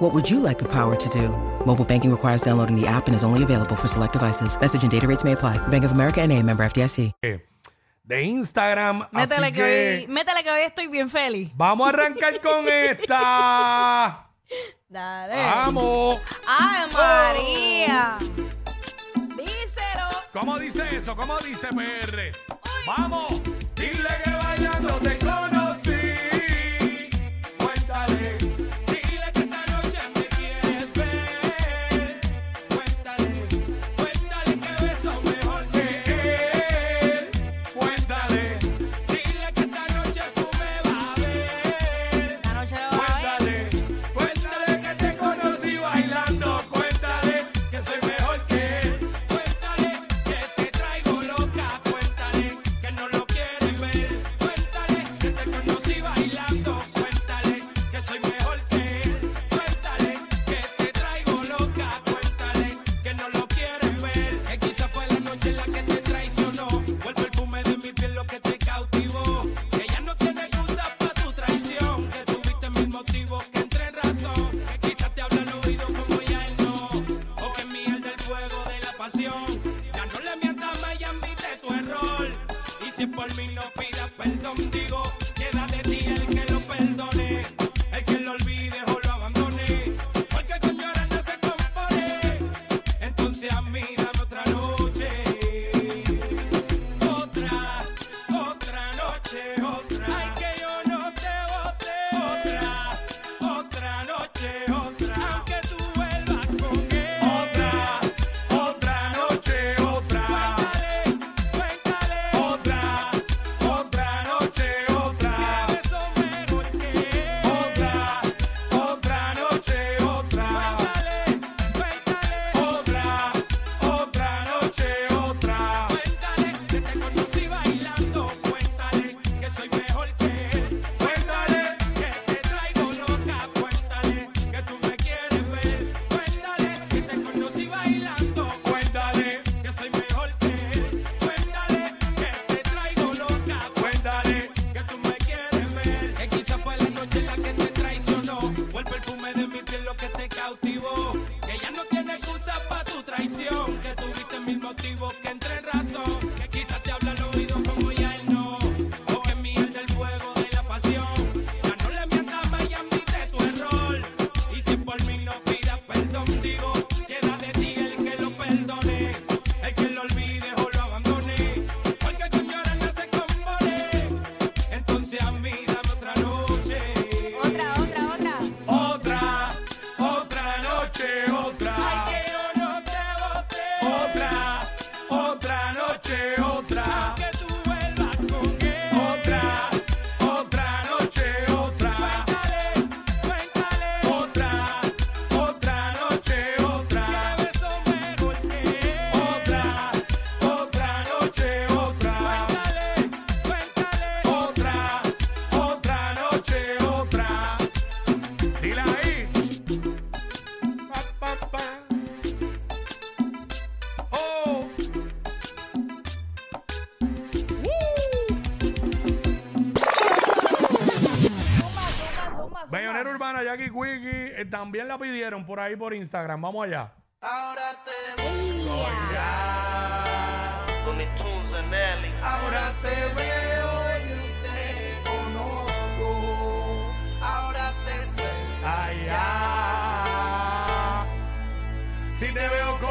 What would you like the power to do? Mobile banking requires downloading the app and is only available for select devices. Message and data rates may apply. Bank of America NA, member FDIC. Eh, de Instagram, métele así que, que hoy, métele que hoy estoy bien feliz. Vamos a arrancar con esta. Dale. Vamos. ¡Ay, oh. María! Díselo. ¿Cómo dice eso? ¿Cómo dice PR? Vamos. Dile que bailando te cono. camina. mil motivos que Jackie Quickie eh, también la pidieron por ahí por Instagram. Vamos allá. Ahora te busco ya. Con mi. Ahora te veo y te conozco. Ahora te suelto allá. Si te veo con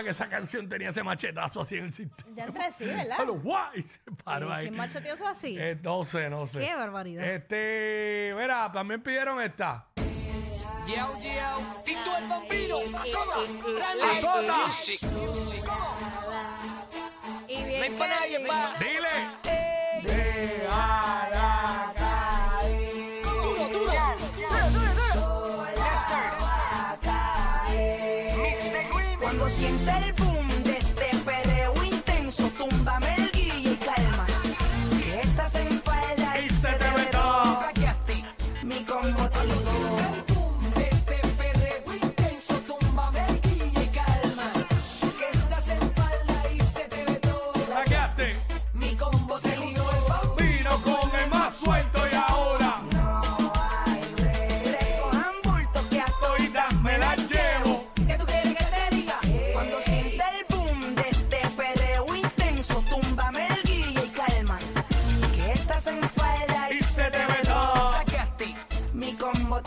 sabía que esa canción tenía ese machetazo así en el sistema. Ya entre sí, ¿verdad? Pero, guau, y se paró ahí. ¿Quién macheteoso así? Eh, no sé, no sé. Qué barbaridad. Este, mira, también pidieron esta. Tito el Bambino, Azota, Azota. Y No bien hay para nadie que más. Dile. Sienta el boom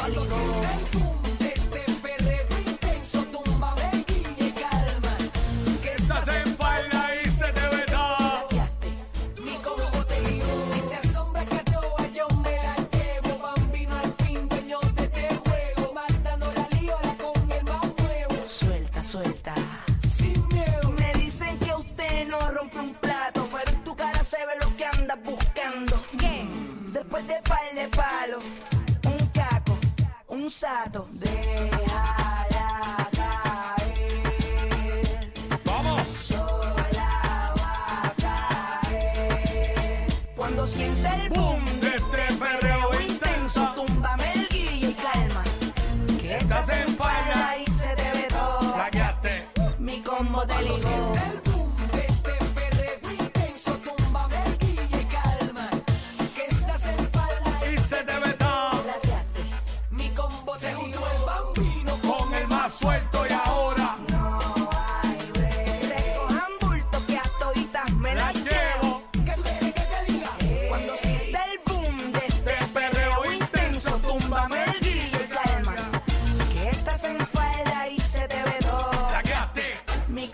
El boom de este perreo intenso, guille y calma. Que Estás en falda y se te ve todo. Mi combo te lió. Esta sombra yo me la llevo. Bambino al fin, dueño de este juego. Matando la lío ahora con el más nuevo. Suelta, suelta. Sin miedo. Me dicen que usted no rompe un plato, pero en tu cara se ve lo que andas buscando. ¿Qué? Después de par de palo, un sato. Déjala caer, Vamos. sola va a caer. Cuando sienta el boom De este perreo intenso. túmbame el guille y calma. Que Estás en falda y se te ve todo. Mi combo te ligó.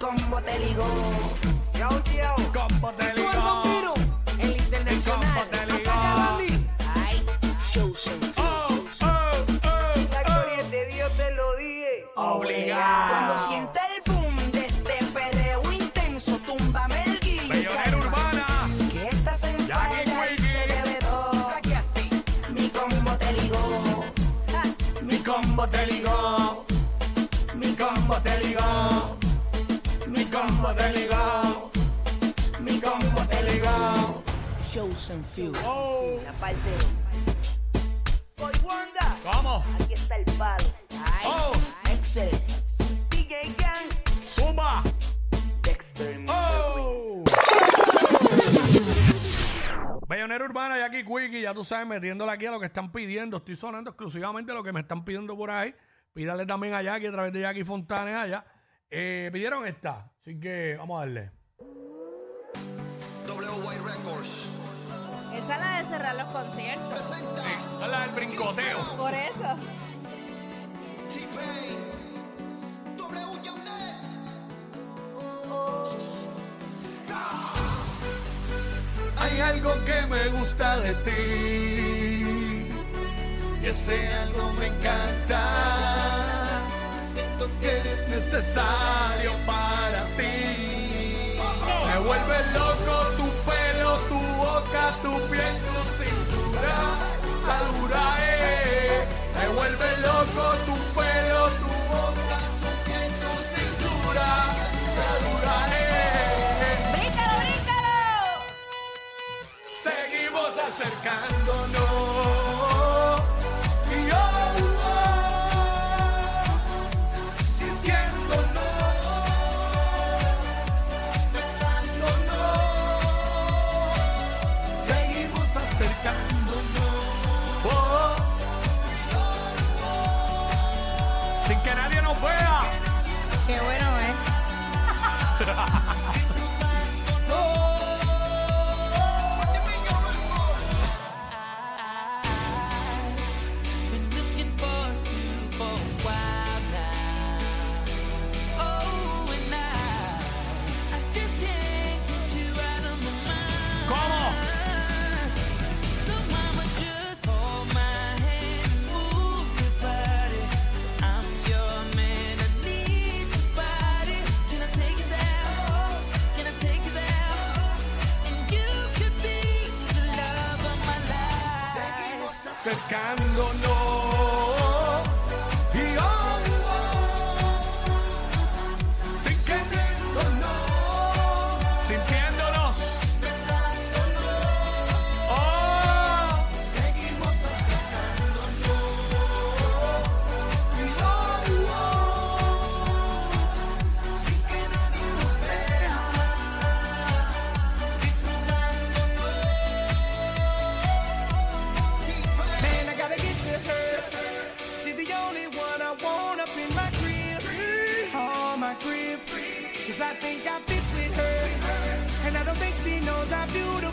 Combo te ligó. Combo te Tú el ligó. bambino, el internacional. combo te ligó. Atacarandi. Oh, oh, oh, de Dios te lo dije. oh. Obligado. Cuando sienta el boom de este perreo intenso, túmbame el y Bellonera urbana. Que estás en Jackie Quickie. Mi combo te ligó. Mi combo te ligó. Mi combo te ligó. Te ligó. Mi te ligó. Shows and Fuse. Oh, La parte. Boy Wanda, vamos. aquí está el palo. Oh, Excel. DJ Gang. zumba. Dexter. Oh. Bellonera Urbana y aquí Quickie, ya tú sabes, metiéndole aquí a lo que están pidiendo. Estoy sonando exclusivamente lo que me están pidiendo por ahí. Pídale también a Jackie a través de Jackie Fontanes allá. Eh, pidieron esta, así que vamos a darle. WY Records. Esa es la de cerrar los conciertos. Esa es la del brincoteo. Por eso. Hay algo que me gusta de ti y ese algo me encanta. Siento que necesario para ti. Me vuelve loco tu pelo, tu boca, tu piel, tu cintura, la dura es. Me vuelve loco tu pelo, tu boca, tu piel, tu cintura, la dura es. ¡Bríncalo, bríncalo! Seguimos acercándonos. Acercándonos. Y want up in my crib. Oh, my crib. Cause I think I fit with her. And I don't think she knows how beautiful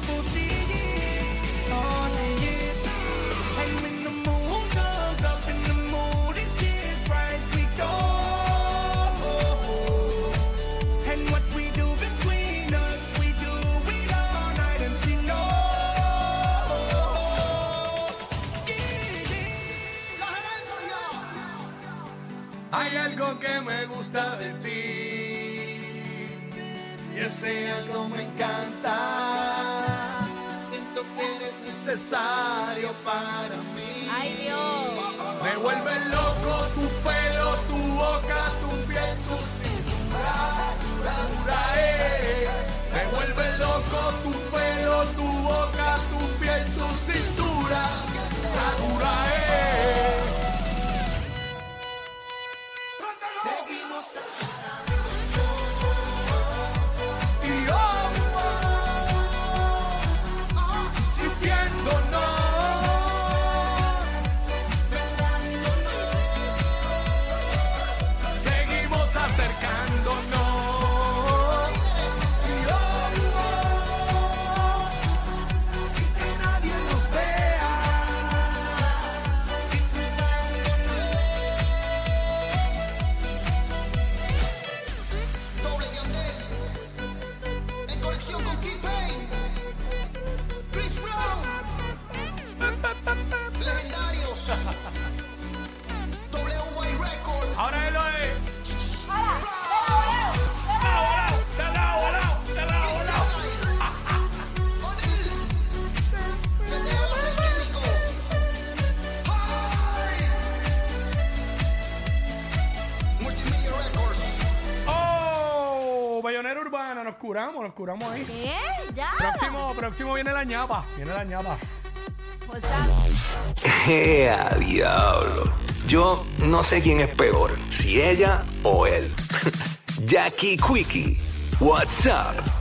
Hay algo que me gusta de ti y ese algo me encanta. Siento que eres necesario para mí. Ay, Dios. Me vuelve loco tu pelo, tu boca, tu piel, tu cintura, eh. Me vuelve loco tu pelo, tu boca, tu nos curamos, nos curamos ahí. ¿Qué? ¿Ya? Próximo, próximo viene la ñapa, viene la ñapa. O sea, ¡Ea, diablo! Yo no sé quién es peor, si ella o él. Jackie Quickie, what's up?